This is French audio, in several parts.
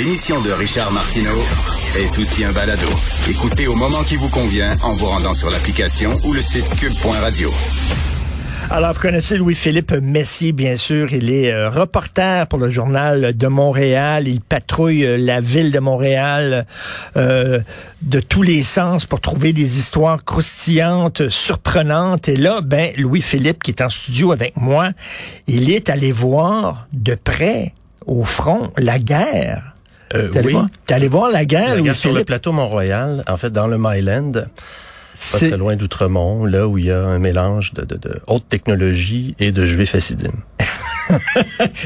L'émission de Richard Martineau est aussi un balado. Écoutez au moment qui vous convient en vous rendant sur l'application ou le site cube.radio. Alors, vous connaissez Louis-Philippe Messier, bien sûr. Il est euh, reporter pour le journal de Montréal. Il patrouille euh, la ville de Montréal euh, de tous les sens pour trouver des histoires croustillantes, surprenantes. Et là, ben, Louis-Philippe, qui est en studio avec moi, il est allé voir de près, au front, la guerre. Euh, T'es allé oui. allé voir la guerre, La guerre sur le plateau Mont-Royal, en fait, dans le Myland, pas C'est- très loin d'Outremont, là où il y a un mélange de, de, de haute technologie et de juifs hassidim.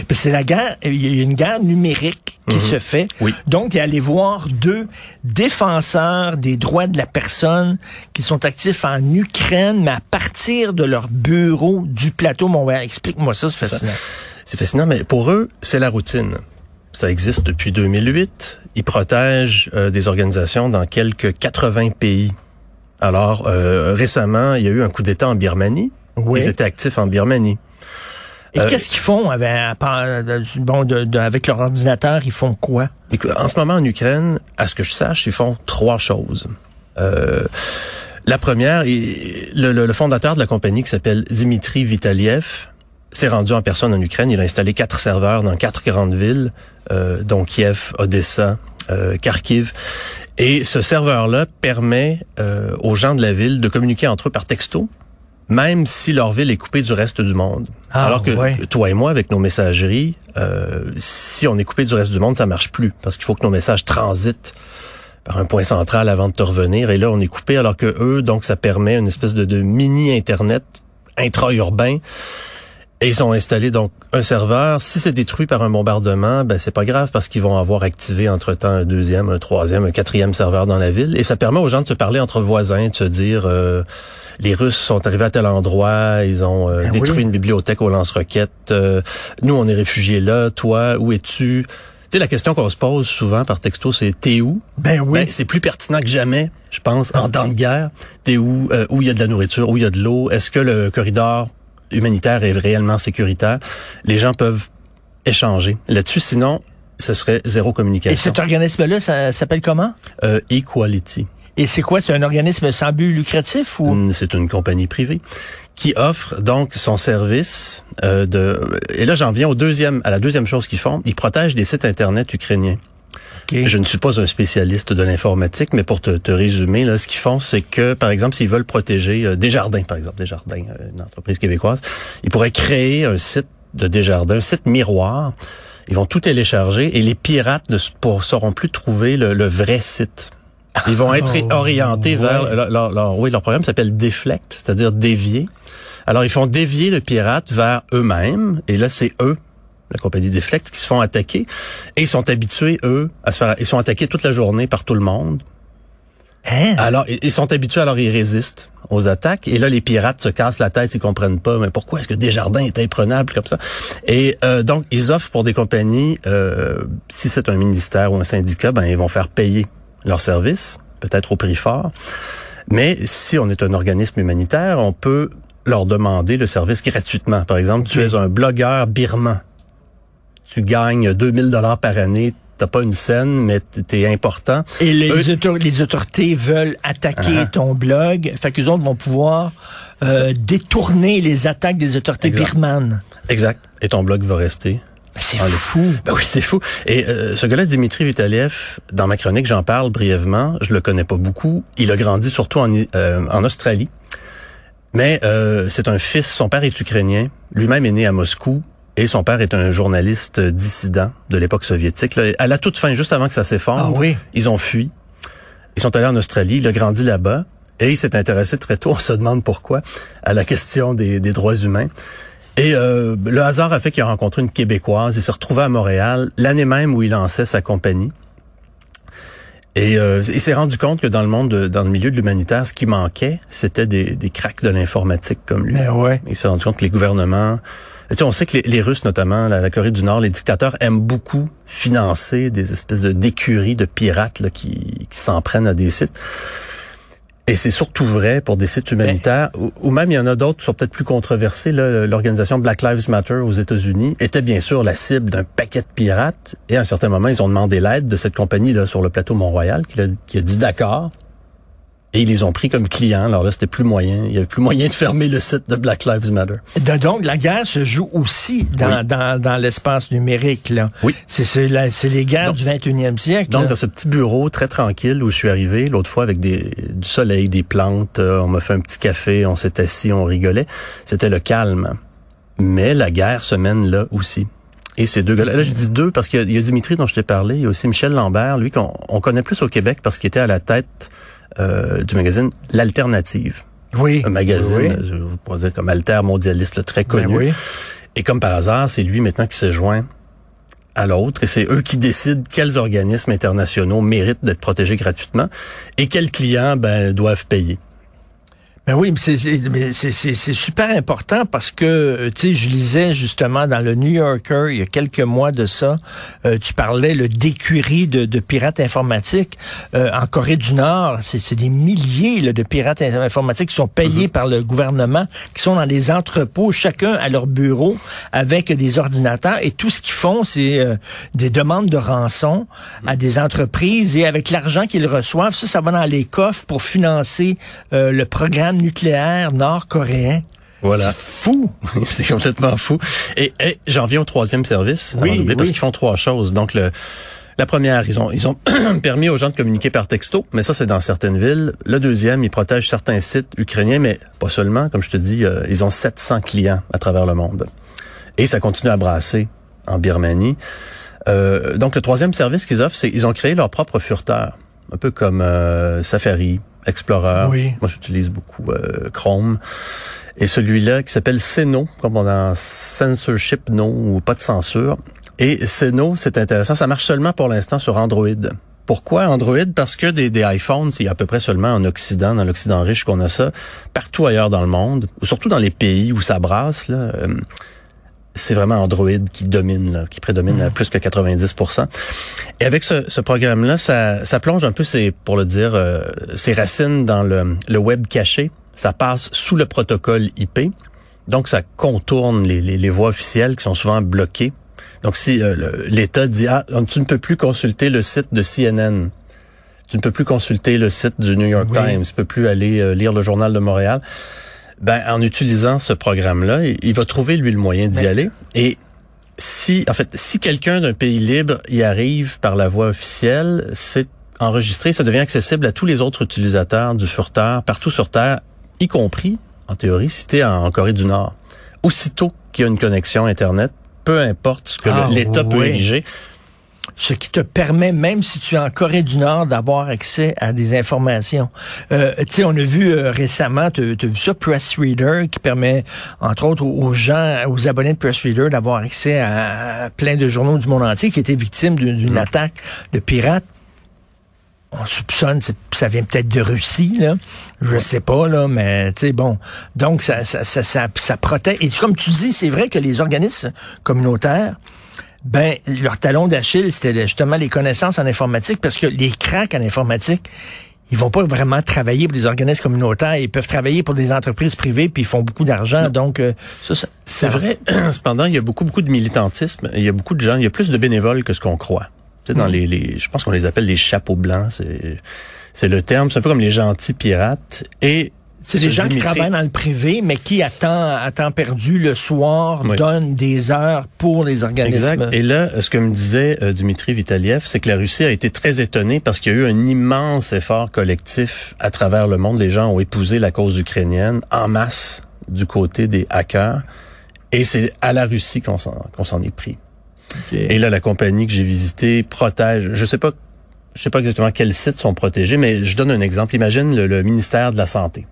Puis C'est la guerre, il y a une guerre numérique qui se fait. Mhm. Oui. Donc, il allé voir deux défenseurs des droits de la personne qui sont actifs en Ukraine, mais à partir de leur bureau du plateau Montréal. Explique-moi ça, c'est fascinant. C'est fascinant, mais pour eux, c'est la routine. Ça existe depuis 2008. Ils protègent euh, des organisations dans quelques 80 pays. Alors, euh, récemment, il y a eu un coup d'État en Birmanie. Oui. Ils étaient actifs en Birmanie. Et Euh, qu'est-ce qu'ils font avec, euh, bon, de- de- avec leur ordinateur? Ils font quoi? Écoute, en ce moment, en Ukraine, à ce que je sache, ils font trois choses. Euh, la première, il- le, le- le fondateur de la compagnie qui s'appelle Dimitri Vitaliev s'est rendu en personne en Ukraine. Il a installé quatre serveurs dans quatre grandes villes, euh, dont Kiev, Odessa, euh, Kharkiv. Et ce serveur-là permet euh, aux gens de la ville de communiquer entre eux par texto, même si leur ville est coupée du reste du monde. Ah, Alors que ouais. toi et moi, avec nos messageries, euh, si on est coupé du reste du monde, ça marche plus parce qu'il faut que nos messages transitent par un point central avant de te revenir. Et là, on est coupé alors que eux, donc ça permet une espèce de, de mini internet intra-urbain. Et ils ont installé donc un serveur. Si c'est détruit par un bombardement, ben c'est pas grave parce qu'ils vont avoir activé entre-temps un deuxième, un troisième, un quatrième serveur dans la ville. Et ça permet aux gens de se parler entre voisins, de se dire euh, les Russes sont arrivés à tel endroit, ils ont euh, Ben détruit oui. une bibliothèque au lance-roquettes. euh, nous, on est réfugiés là. Toi, où es-tu? Tu sais, la question qu'on se pose souvent par texto, c'est t'es où? Ben oui. Ben, c'est plus pertinent que jamais, je pense, en temps de guerre. T'es où? Euh, où il y a de la nourriture? Où il y a de l'eau? Est-ce que le corridor humanitaire est réellement sécuritaire? Les gens peuvent échanger là-dessus. Sinon, ce serait zéro Et communication. cet organisme-là, ça s'appelle comment? Euh, Equality. Et c'est quoi? C'est un organisme sans but lucratif ou? Mm, C'est une compagnie privée qui offre donc son service euh, de. Et là, j'en viens au deuxième, à la deuxième chose qu'ils font. Ils protègent des sites internet ukrainiens. Je ne suis pas un spécialiste de l'informatique, mais pour te, te résumer, là, ce qu'ils font, c'est que, par exemple, s'ils veulent protéger euh, Desjardins, par exemple, Desjardins, euh, une entreprise québécoise, ils pourraient créer un site de Desjardins, un site miroir. Ils vont tout télécharger et les pirates ne pour- sauront plus trouver le, le vrai site. Ils vont être Oh, orientés ouais. vers leur, leur- leur- oui, leur programme s'appelle Deflect, c'est-à-dire dévier. Alors ils font dévier le pirate vers eux-mêmes et là c'est eux la compagnie Deflect qui se font attaquer. Et ils sont habitués eux à se faire ils sont attaqués toute la journée par tout le monde. Hein? Alors ils sont habitués alors ils résistent aux attaques. Et là les pirates se cassent la tête ils comprennent pas mais pourquoi est-ce que Desjardins est imprenable comme ça? Et euh, donc ils offrent pour des compagnies euh, si c'est un ministère ou un syndicat ben ils vont faire payer leurs services peut-être au prix fort. Mais si on est un organisme humanitaire on peut leur demander le service gratuitement. Par exemple tu es un blogueur birman tu gagnes 2000 dollars par année t'as pas une scène mais t'es important Et les, Eux- autor- les autorités veulent attaquer Uh-huh. ton blog. Fait qu'eux autres vont pouvoir euh, détourner les attaques des autorités Exact. birmanes. exact et ton blog va rester C'est fou. Ben oui, c'est fou. Et euh, ce gars-là, Dimitri Vitaliev, dans ma chronique, j'en parle brièvement. Je le connais pas beaucoup. Il a grandi surtout en, euh, en Australie. Mais c'est un fils. Son père est ukrainien. Lui-même est né à Moscou. Et son père est un journaliste dissident de l'époque soviétique. Là, à la toute fin, juste avant que ça s'effondre, Ah oui. ils ont fui. Ils sont allés en Australie. Il a grandi là-bas. Et il s'est intéressé très tôt, on se demande pourquoi, à la question des, des droits humains. Et euh, le hasard a fait qu'il a rencontré une Québécoise. Il s'est retrouvé à Montréal l'année même où il lançait sa compagnie. Et euh, il s'est rendu compte que dans le monde, de- dans le milieu de l'humanitaire, ce qui manquait, c'était des, des cracks de l'informatique comme lui. Mais ouais. Il s'est rendu compte que les gouvernements, tu sais, on sait que les, les Russes notamment, la, la Corée du Nord, les dictateurs aiment beaucoup financer des espèces de d'écuries de pirates là, qui, qui s'en prennent à des sites. Et c'est surtout vrai pour des sites humanitaires, ou, ou, même il y en a d'autres qui sont peut-être plus controversés. L'organisation Black Lives Matter aux États-Unis était bien sûr la cible d'un paquet de pirates. Et à un certain moment, ils ont demandé l'aide de cette compagnie là sur le plateau Mont-Royal, qui, qui a dit d'accord. Et ils les ont pris comme clients. Alors là, c'était plus moyen. Il y avait plus moyen de fermer le site de Black Lives Matter. Donc, la guerre se joue aussi dans, oui. dans, dans l'espace numérique. Là. Oui. C'est les guerres donc, du 21e siècle. Donc, là. dans ce petit bureau très tranquille où je suis arrivé, l'autre fois avec des, du soleil, des plantes, euh, on m'a fait un petit café, on s'est assis, on rigolait. C'était le calme. Mais la guerre se mène là aussi. Et ces deux gars-là, là, je dis deux parce qu'il y, y, a Dimitri dont je t'ai parlé, il y a aussi Michel Lambert, lui qu'on on connaît plus au Québec parce qu'il était à la tête euh, du magazine L'Alternative. Oui. Un magazine, oui. je pourrais dire comme alter mondialiste, là, très connu. Ben oui. Et comme par hasard, c'est lui maintenant qui se joint à l'autre et c'est eux qui décident quels organismes internationaux méritent d'être protégés gratuitement et quels clients ben, doivent payer. Ben oui, mais c'est super important parce que, tu sais, je lisais justement dans le New Yorker il y a quelques mois de ça, euh, tu parlais le d'écurie de, de, pirates informatiques euh, en Corée du Nord. C'est des milliers là, de pirates informatiques qui sont payés mm -hmm. par le gouvernement, qui sont dans des entrepôts, chacun à leur bureau avec des ordinateurs et tout ce qu'ils font, c'est euh, des demandes de rançon à des entreprises et avec l'argent qu'ils reçoivent, ça, ça va dans les coffres pour financer le programme nucléaire nord-coréen. Voilà. C'est fou. c'est complètement fou. Et, et j'en viens au troisième service. Oui, oui. Parce qu'ils font trois choses. Donc, le, la première, ils ont, ils ont permis aux gens de communiquer par texto, mais ça, c'est dans certaines villes. Le deuxième, ils protègent certains sites ukrainiens, mais pas seulement. Comme je te dis, euh, ils ont 700 clients à travers le monde. Et ça continue à brasser en Birmanie. Euh, donc, le troisième service qu'ils offrent, c'est qu'ils ont créé leur propre furteur. Un peu comme euh, Safari, Explorer. Oui. Moi, j'utilise beaucoup euh, Chrome. Et celui-là qui s'appelle Seno, comme on a Censorship No ou pas de censure. Et Seno, c'est intéressant, ça marche seulement pour l'instant sur Android. Pourquoi Android? Parce que des, des iPhones, c'est à peu près seulement en Occident, dans l'Occident riche qu'on a ça. Partout ailleurs dans le monde, surtout dans les pays où ça brasse, là, euh, c'est vraiment Android qui domine, là, qui prédomine à plus que 90% Et avec ce, ce programme-là, ça, ça, plonge un peu, ses, pour le dire, euh, ses racines dans le, le, web caché. Ça passe sous le protocole IP. Donc, ça contourne les, les, les voies officielles qui sont souvent bloquées. Donc, si euh, l'État dit, ah, tu ne peux plus consulter le site de CNN, tu ne peux plus consulter le site du New York oui. Times, tu peux plus aller euh, lire le Journal de Montréal, ben, en utilisant ce programme-là, il va trouver, lui, le moyen d'y aller. Et si, en fait, si quelqu'un d'un pays libre y arrive par la voie officielle, c'est enregistré, ça devient accessible à tous les autres utilisateurs du furteur partout sur Terre, y compris, en théorie, si tu es en Corée du Nord. Aussitôt qu'il y a une connexion Internet, peu importe ce que ah, l'État oui. peut ériger, ce qui te permet, même si tu es en Corée du Nord, d'avoir accès à des informations. Euh, tu sais, on a vu euh, récemment, tu as vu ça, Press Reader, qui permet, entre autres, aux gens, aux abonnés de Press Reader, d'avoir accès à, à, plein de journaux du monde entier qui étaient victimes d'une mmh. attaque de pirates. On soupçonne, ça vient peut-être de Russie, là. Je sais pas, là, mais tu sais, bon. Donc, ça, ça, ça, ça, ça protège. Et comme tu dis, c'est vrai que les organismes communautaires, ben, leur talon d'Achille, c'était justement les connaissances en informatique, parce que les cracks en informatique, ils vont pas vraiment travailler pour des organismes communautaires, ils peuvent travailler pour des entreprises privées, puis ils font beaucoup d'argent. Donc, euh, ça, ça c'est vrai. Cependant, il y a beaucoup, beaucoup de militantisme. Il y a beaucoup de gens, il y a plus de bénévoles que ce qu'on croit. Tu sais, dans mmh. les, les, je pense qu'on les appelle les chapeaux blancs. C'est, c'est le terme. C'est un peu comme les gentils pirates. Et c'est des gens Dimitri. qui travaillent dans le privé, mais qui, à temps, à temps perdu, le soir, oui. donnent des heures pour les organismes. Exact. Et là, ce que me disait euh, Dimitri Vitaliev, c'est que la Russie a été très étonnée parce qu'il y a eu un immense effort collectif à travers le monde. Les gens ont épousé la cause ukrainienne en masse du côté des hackers. Et c'est à la Russie qu'on s'en, est pris. Okay. Et là, la compagnie que j'ai visitée protège, je sais pas, je sais pas exactement quels sites sont protégés, mais je donne un exemple. Imagine le, le ministère de la Santé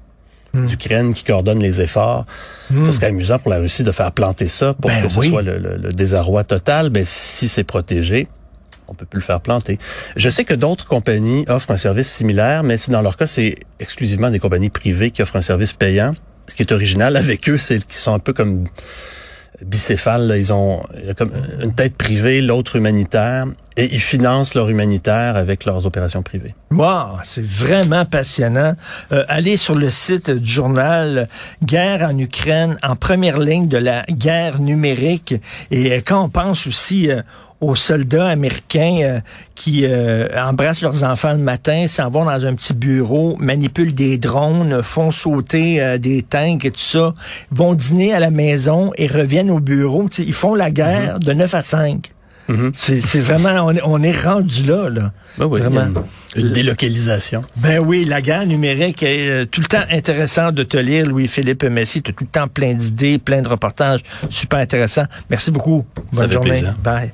Hmm. d'Ukraine qui coordonne les efforts. Mm. Ce serait amusant pour la Russie de faire planter ça pour ben que ce soit le, le, le, désarroi total. Ben, si c'est protégé, on peut plus le faire planter. Je sais que d'autres compagnies offrent un service similaire, mais dans leur cas, c'est exclusivement des compagnies privées qui offrent un service payant. Ce qui est original avec eux, c'est qu'ils sont un peu comme bicéphales. Là. Ils ont comme une tête privée, l'autre humanitaire. Et ils financent leur humanitaire avec leurs opérations privées. Wow, c'est vraiment passionnant. Euh, allez sur le site du journal Guerre en Ukraine, en première ligne de la guerre numérique. Et euh, quand on pense aussi euh, aux soldats américains euh, qui embrassent leurs enfants le matin, s'en vont dans un petit bureau, manipulent des drones, font sauter des tanks et tout ça, vont dîner à la maison et reviennent au bureau. ils font la guerre mm-hmm. de 9 à 5. Mm-hmm. C'est vraiment, on est, rendu là, là. Ben oui, vraiment. Une, délocalisation. Ben oui, la guerre numérique est euh, tout le temps intéressant de te lire, Louis-Philippe Messi. Tu as tout le temps plein d'idées, plein de reportages super intéressants. Merci beaucoup. Bonne journée. Bye.